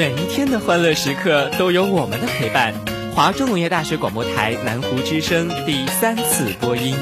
每一天的欢乐时刻都有我们的陪伴。华中农业大学广播台南湖之声第三次播音。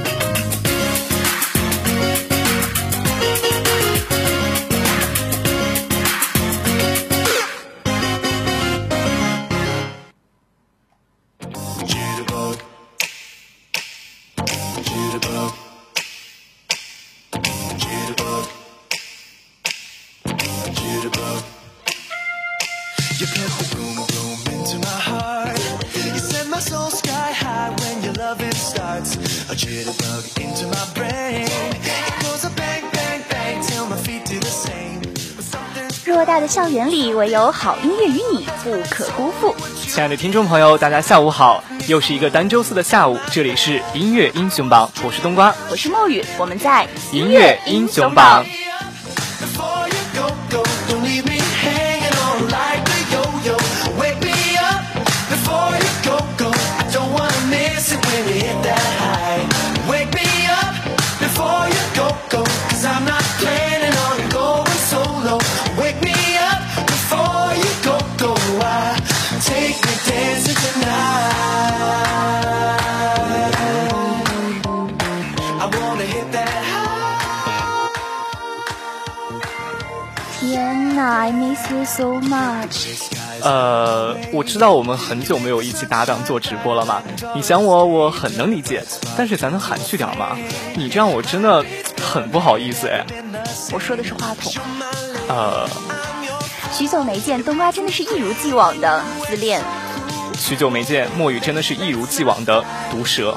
校园里，唯有好音乐与你不可辜负。亲爱的听众朋友，大家下午好！又是一个单周四的下午，这里是音乐英雄榜，我是冬瓜，我是墨雨，我们在音乐英雄榜。天，I miss you so much。呃，我知道我们很久没有一起搭档做直播了嘛，你想我，我很能理解，但是咱能含蓄点吗？你这样我真的很不好意思哎。我说的是话筒。呃，许久没见，冬瓜真的是一如既往的自恋。许久没见，墨雨真的是一如既往的毒舌。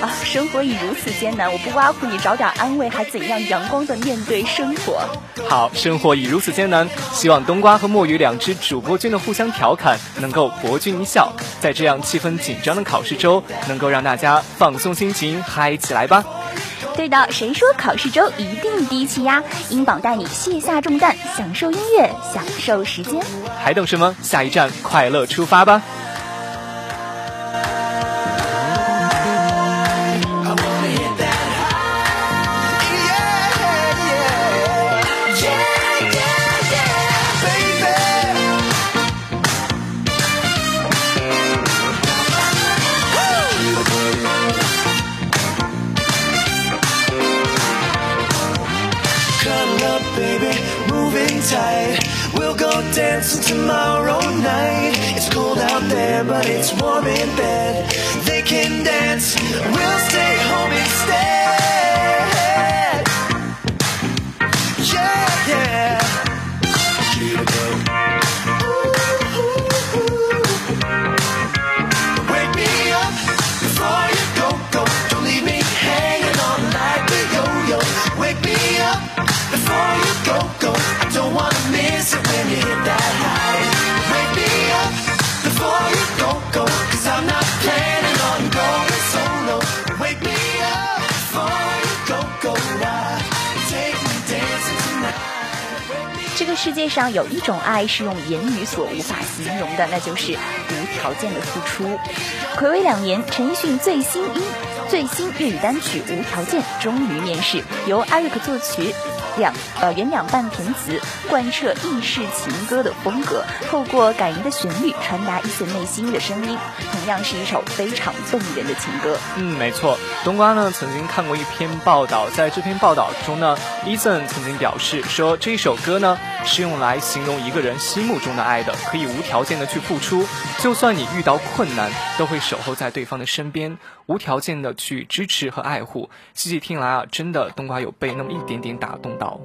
啊，生活已如此艰难，我不挖苦你找点安慰，还怎样阳光的面对生活？好，生活已如此艰难，希望冬瓜和墨鱼两只主播君的互相调侃能够博君一笑，在这样气氛紧张的考试周，能够让大家放松心情，嗨起来吧！对的，谁说考试周一定低气压？英榜带你卸下重担，享受音乐，享受时间，还等什么？下一站，快乐出发吧！dancing tomorrow night. It's cold out there, but it's warm in bed. They can dance, we'll stay home instead. 这个世界上有一种爱是用言语所无法形容的，那就是无条件的付出。暌违两年，陈奕迅最新音最新粤语单曲《无条件》终于面世，由艾瑞克作曲。两呃原两半填词，贯彻意式情歌的风格，透过感人的旋律传达伊森内心的声音，同样是一首非常动人的情歌。嗯，没错。冬瓜呢曾经看过一篇报道，在这篇报道中呢，伊森曾经表示说，这首歌呢是用来形容一个人心目中的爱的，可以无条件的去付出，就算你遇到困难，都会守候在对方的身边，无条件的去支持和爱护。细细听来啊，真的冬瓜有被那么一点点打动到。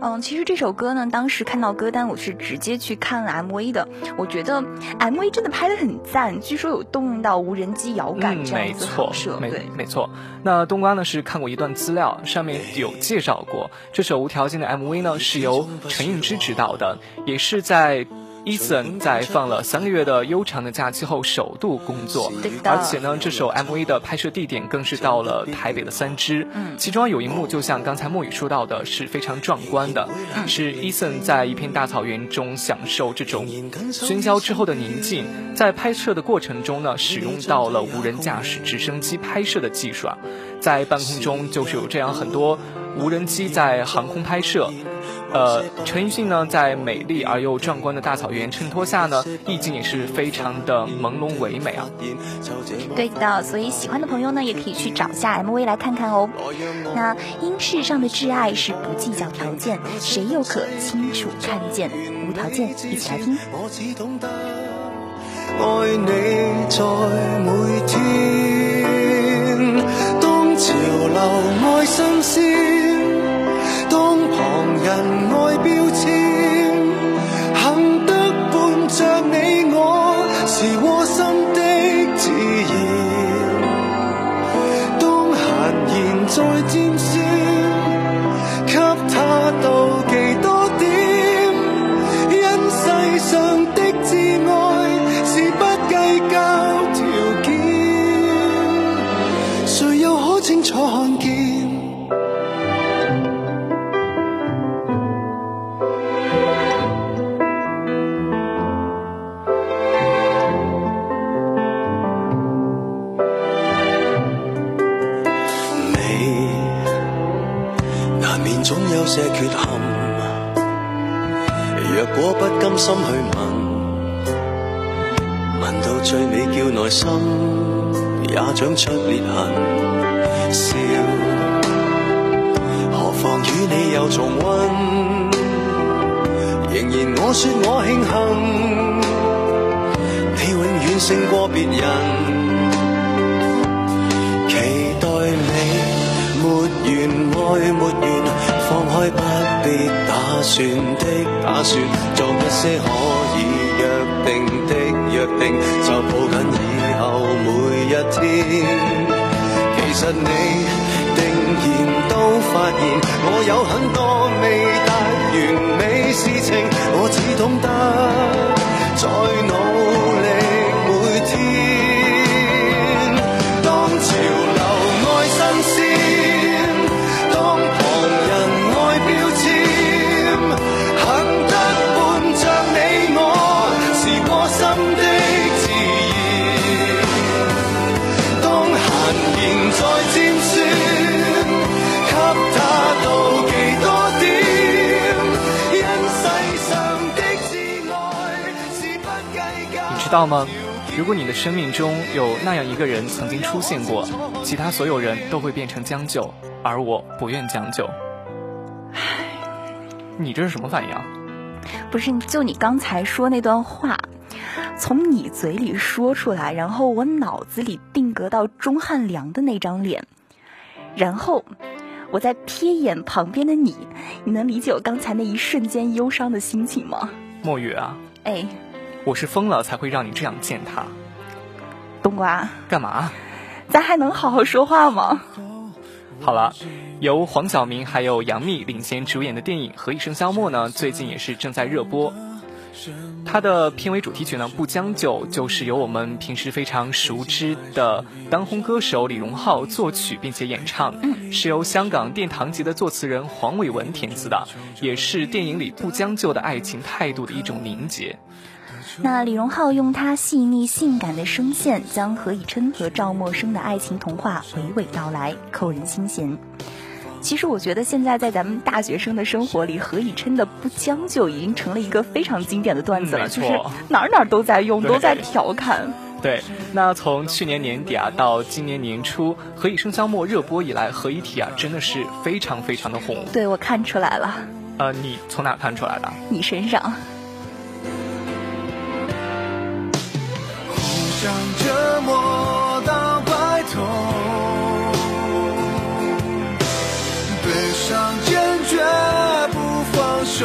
嗯，其实这首歌呢，当时看到歌单，我是直接去看了 MV 的。我觉得 MV 真的拍的很赞，据说有动用到无人机遥感这样子拍摄。没错，没没错。那冬瓜呢是看过一段资料，上面有介绍过这首无条件的 MV 呢是由陈映之执导的，也是在。伊森在放了三个月的悠长的假期后，首度工作，而且呢，这首 MV 的拍摄地点更是到了台北的三支。嗯，其中有一幕，就像刚才莫雨说到的，是非常壮观的，是伊森在一片大草原中享受这种喧嚣之后的宁静。在拍摄的过程中呢，使用到了无人驾驶直升机拍摄的技术啊，在半空中就是有这样很多无人机在航空拍摄。呃，陈奕迅呢，在美丽而又壮观的大草原衬托下呢，意境也是非常的朦胧唯美啊。对的，所以喜欢的朋友呢，也可以去找下 MV 来看看哦。那因世上的挚爱是不计较条件，谁又可清楚看见？无条件，一起来听。爱你在每天，当潮流爱新鲜，当旁人爱标签，幸得伴着你我，是窝总有些缺陷，若果不甘心去问问。到最尾叫内心也长出裂痕，笑，何妨与你又重温？仍然我说我庆幸，你永远胜过别人，期待你没完爱没完，开不必打算的打算，做一些可以约定的。约定就抱紧以后每一天。其实你定然都发现，我有很多未达完美事道吗？如果你的生命中有那样一个人曾经出现过，其他所有人都会变成将就，而我不愿将就。唉，你这是什么反应？啊？不是，就你刚才说那段话，从你嘴里说出来，然后我脑子里定格到钟汉良的那张脸，然后我再瞥眼旁边的你，你能理解我刚才那一瞬间忧伤的心情吗？墨雨啊，哎。我是疯了才会让你这样践踏，冬瓜，干嘛？咱还能好好说话吗？好了，由黄晓明还有杨幂领衔主演的电影《何以笙箫默》呢，最近也是正在热播。它的片尾主题曲呢，《不将就》就是由我们平时非常熟知的当红歌手李荣浩作曲并且演唱，是由香港殿堂级的作词人黄伟文填词的，也是电影里不将就的爱情态度的一种凝结。那李荣浩用他细腻性感的声线，将何以琛和赵默笙的爱情童话娓娓道来，扣人心弦。其实我觉得现在在咱们大学生的生活里，何以琛的不将就已经成了一个非常经典的段子了，就是哪儿哪儿都在用，都在调侃。对，那从去年年底啊到今年年初，何以笙箫默热播以来，何以体啊真的是非常非常的红。对，我看出来了。呃，你从哪看出来的？你身上。想折磨到白头，悲伤坚决不放手，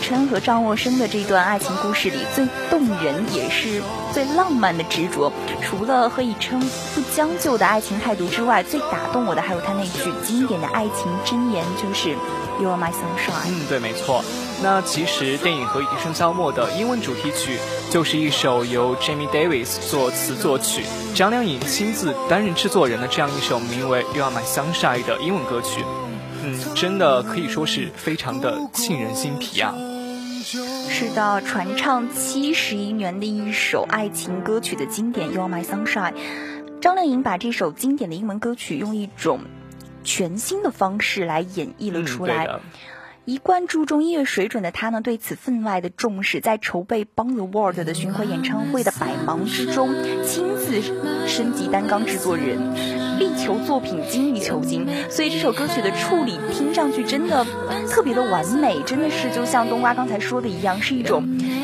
琛和张若生的这段爱情故事里，最动人也是最浪漫的执着，除了何以琛不将就的爱情态度之外，最打动我的还有他那句经典的爱情箴言，就是 “You are my sunshine”。嗯，对，没错。那其实电影《何以笙箫默》的英文主题曲就是一首由 Jamie Davis 作词作曲，张靓颖亲自担任制作人的这样一首名为《You Are My Sunshine》的英文歌曲。嗯，真的可以说是非常的沁人心脾啊。是的，传唱七十一年的一首爱情歌曲的经典《You Are My Sunshine》，张靓颖把这首经典的英文歌曲用一种全新的方式来演绎了嗯，出来。一贯注重音乐水准的他呢，对此分外的重视，在筹备《Bang the World》的巡回演唱会的百忙之中，亲自升级担纲制作人，力求作品精益求精。所以这首歌曲的处理听上去真的特别的完美，真的是就像冬瓜刚才说的一样，是一种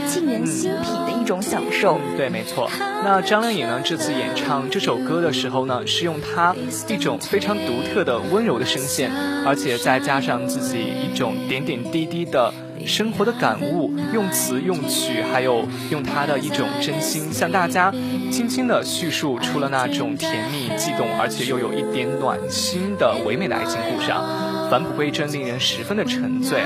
沁人心脾的一种享受。对，没错。那张靓颖呢，这次演唱这首歌的时候呢，是用她一种非常独特的温柔的声线，而且再加上自己一种点点滴滴的生活的感悟，用词用曲，还有用他的一种真心，向大家轻轻的叙述出了那种甜蜜悸动，而且又有一点暖心的唯美的爱情故事啊，返璞归真，令人十分的沉醉。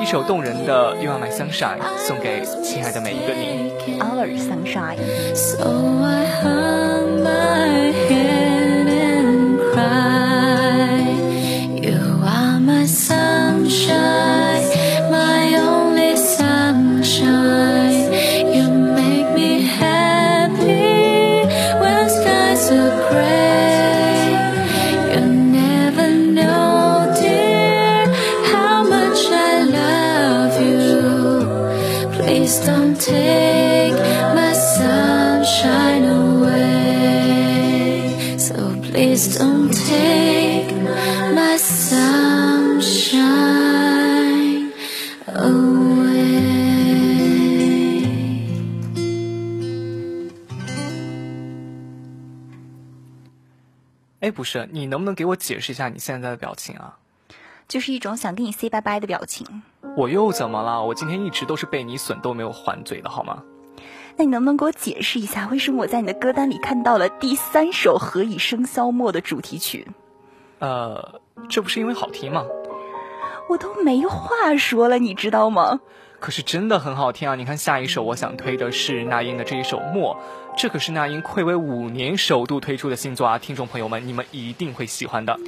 一首动人的《You Are My Sunshine》送给亲爱的每一个你。Our Sunshine。So I hung my head and cried. 不是，你能不能给我解释一下你现在的表情啊？就是一种想跟你 say 拜拜的表情。我又怎么了？我今天一直都是被你损都没有还嘴的好吗？那你能不能给我解释一下，为什么我在你的歌单里看到了第三首《何以笙箫默》的主题曲？呃，这不是因为好听吗？我都没话说了，你知道吗？可是真的很好听啊！你看下一首，我想推的是那英的这一首《默》，这可是那英暌违五年首度推出的新作啊！听众朋友们，你们一定会喜欢的。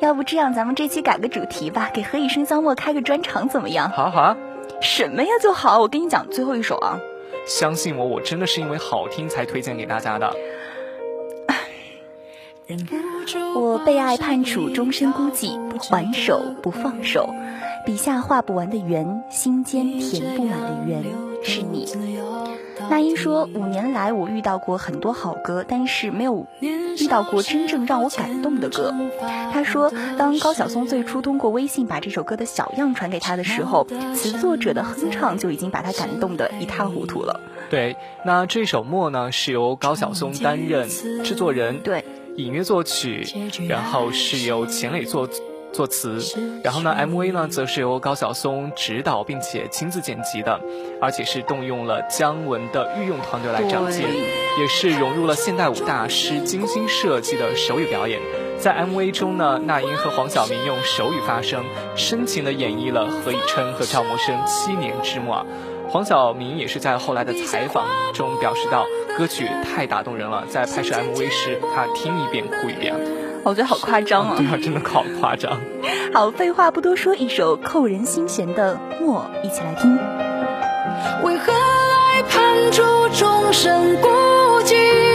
要不这样，咱们这期改个主题吧，给《何以笙箫默》开个专场怎么样？好啊好啊，什么呀就好，我跟你讲最后一首啊。相信我，我真的是因为好听才推荐给大家的。我被爱判处终身孤寂，不还手不放手，笔下画不完的圆，心间填不满的圆，是你。那英说，五年来我遇到过很多好歌，但是没有遇到过真正让我感动的歌。他说，当高晓松最初通过微信把这首歌的小样传给他的时候，词作者的哼唱就已经把他感动得一塌糊涂了。对，那这首《默》呢，是由高晓松担任制作人。对。隐约作曲，然后是由钱磊作作词，然后呢，MV 呢则是由高晓松指导并且亲自剪辑的，而且是动用了姜文的御用团队来展现，也是融入了现代舞大师精心设计的手语表演。在 MV 中呢，那英和黄晓明用手语发声，深情地演绎了何以琛和赵默笙七年之默。黄晓明也是在后来的采访中表示到，歌曲太打动人了，在拍摄 MV 时，他听一遍哭一遍。我觉得好夸张啊！对啊，真的好夸张。好，废话不多说，一首扣人心弦的《默》，一起来听。为何爱判处众生孤寂？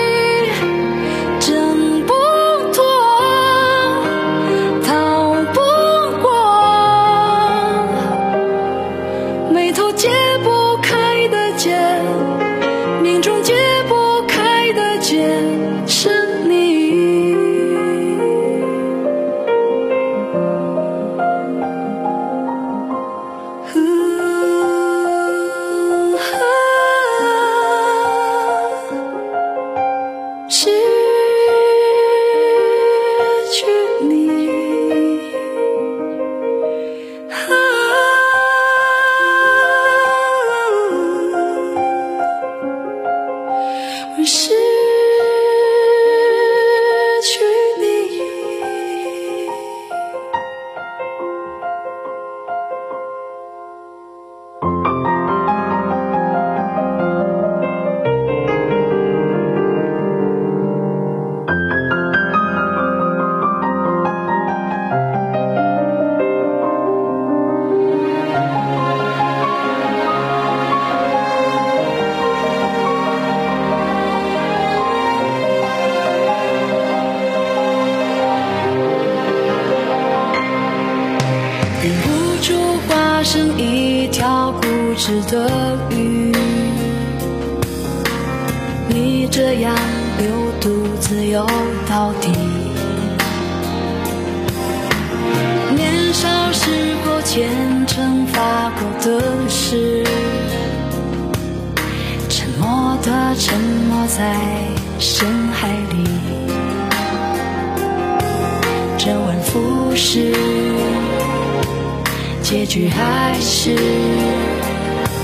开始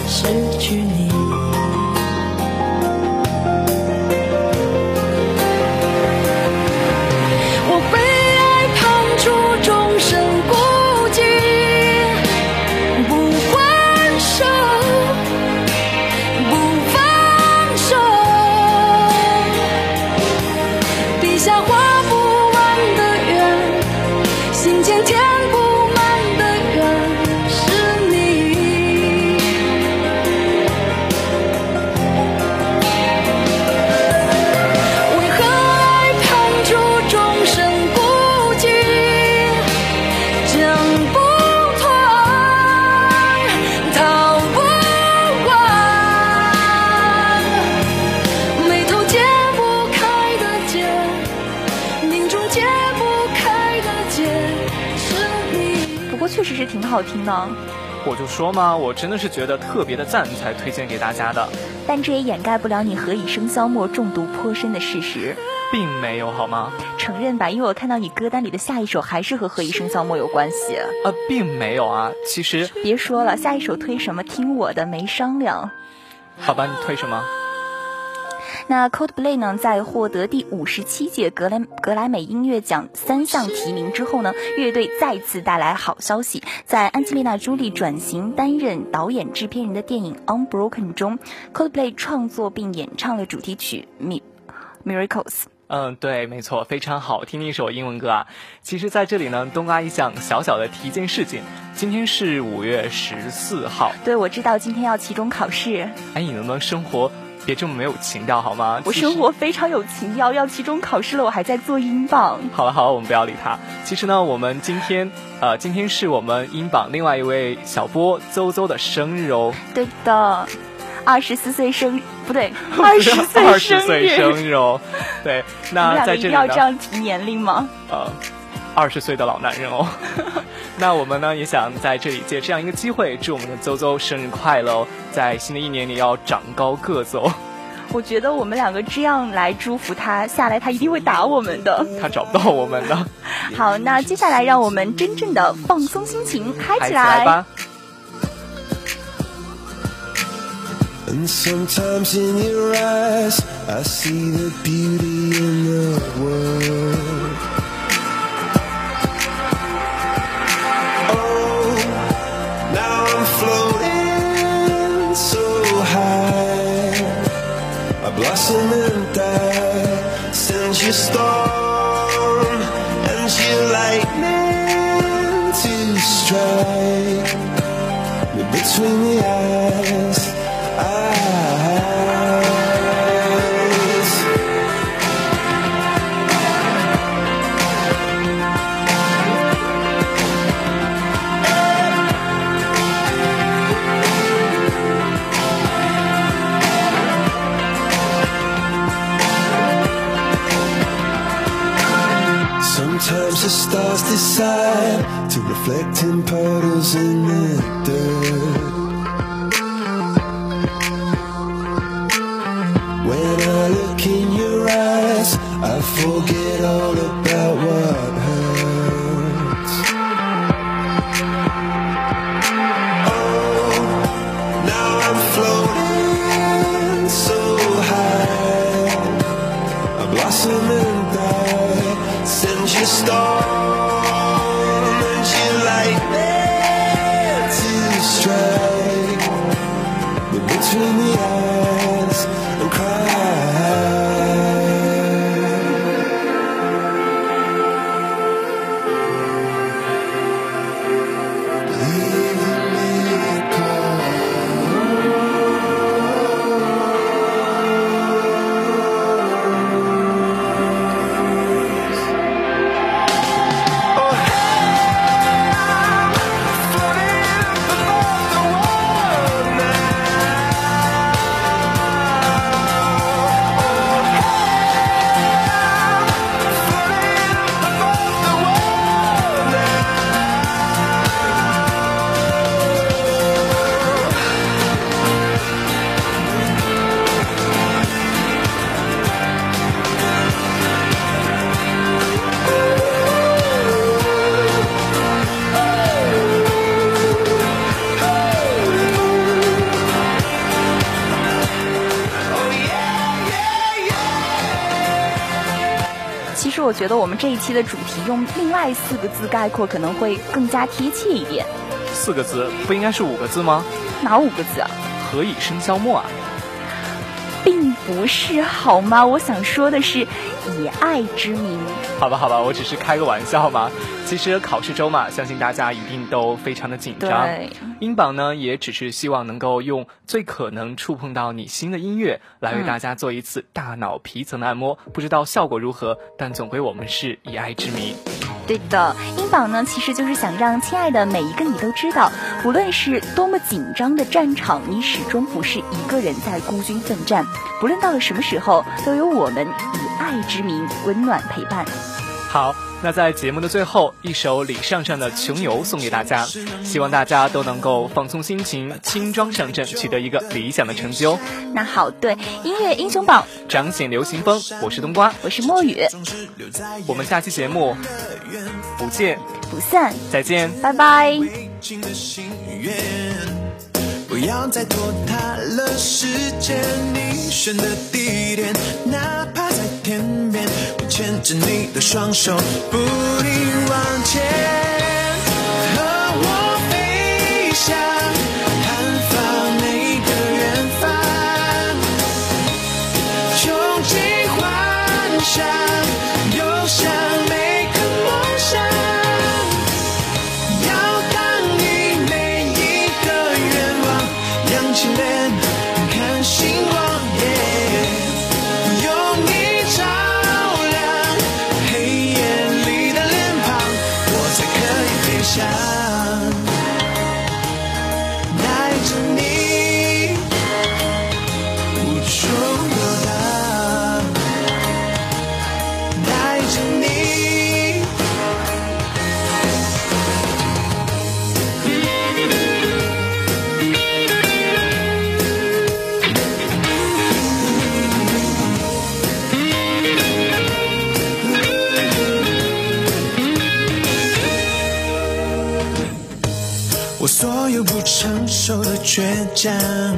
失去你。挺好听的，我就说嘛，我真的是觉得特别的赞，才推荐给大家的。但这也掩盖不了你何以笙箫默中毒颇深的事实，并没有好吗？承认吧，因为我看到你歌单里的下一首还是和何以笙箫默有关系。呃，并没有啊，其实别说了，下一首推什么？听我的，没商量。好吧，你推什么？那 Coldplay 呢，在获得第五十七届格莱格莱美音乐奖三项提名之后呢，乐队再次带来好消息，在安吉丽娜·朱莉转型担任导演制片人的电影《Unbroken》中，Coldplay 创作并演唱了主题曲《Miracles》。嗯，对，没错，非常好听的一首英文歌啊。其实，在这里呢，东瓜一项小小的提一件事情。今天是五月十四号，对，我知道今天要期中考试。哎，你能不能生活别这么没有情调好吗？我生活非常有情调，要期中考试了，我还在做英榜。好了好了，我们不要理他。其实呢，我们今天呃，今天是我们英榜另外一位小波邹邹的生日哦。对的。二十四岁生不对，二十岁二十岁生日哦，对，那在这里要这样提年龄吗？呃，二十岁的老男人哦。那我们呢也想在这里借这样一个机会，祝我们的邹邹生日快乐哦，在新的一年里要长高个子哦。我觉得我们两个这样来祝福他，下来他一定会打我们的。他找不到我们的。好，那接下来让我们真正的放松心情，嗨起来吧。And sometimes in your eyes, I see the beauty in the world. I blossom and die, send you storm and you lightning to strike between the eyes. Stars decide to reflect in puddles in the dirt. When I look in your eyes, I forget all about 觉得我们这一期的主题用另外四个字概括可能会更加贴切一点。四个字不应该是五个字吗？哪五个字啊？何以笙箫默啊？并不是好吗？我想说的是，以爱之名。好吧，好吧，我只是开个玩笑嘛。其实考试周嘛，相信大家一定都非常的紧张。对，英榜呢，也只是希望能够用最可能触碰到你心的音乐，来为大家做一次大脑皮层的按摩。不知道效果如何，但总归我们是以爱之名。对的，英榜呢，其实就是想让亲爱的每一个你都知道，不论是多么紧张的战场，你始终不是一个人在孤军奋战。不论到了什么时候，都有我们以爱之名温暖陪伴。好，那在节目的最后，一首李尚尚的《穷游》送给大家，希望大家都能够放松心情，轻装上阵，取得一个理想的成就。那好，对音乐英雄榜，彰显流行风，我是冬瓜，我是墨雨，我们下期节目不见不散，再见，拜拜。不要再拖沓了时间，你选的地点，哪怕在天边，我牵着你的双手，不停往前，倔强，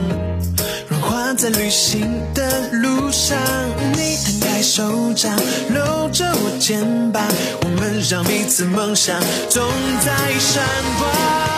融化在旅行的路上。你摊开手掌，搂着我肩膀，我们让彼此梦想总在闪光。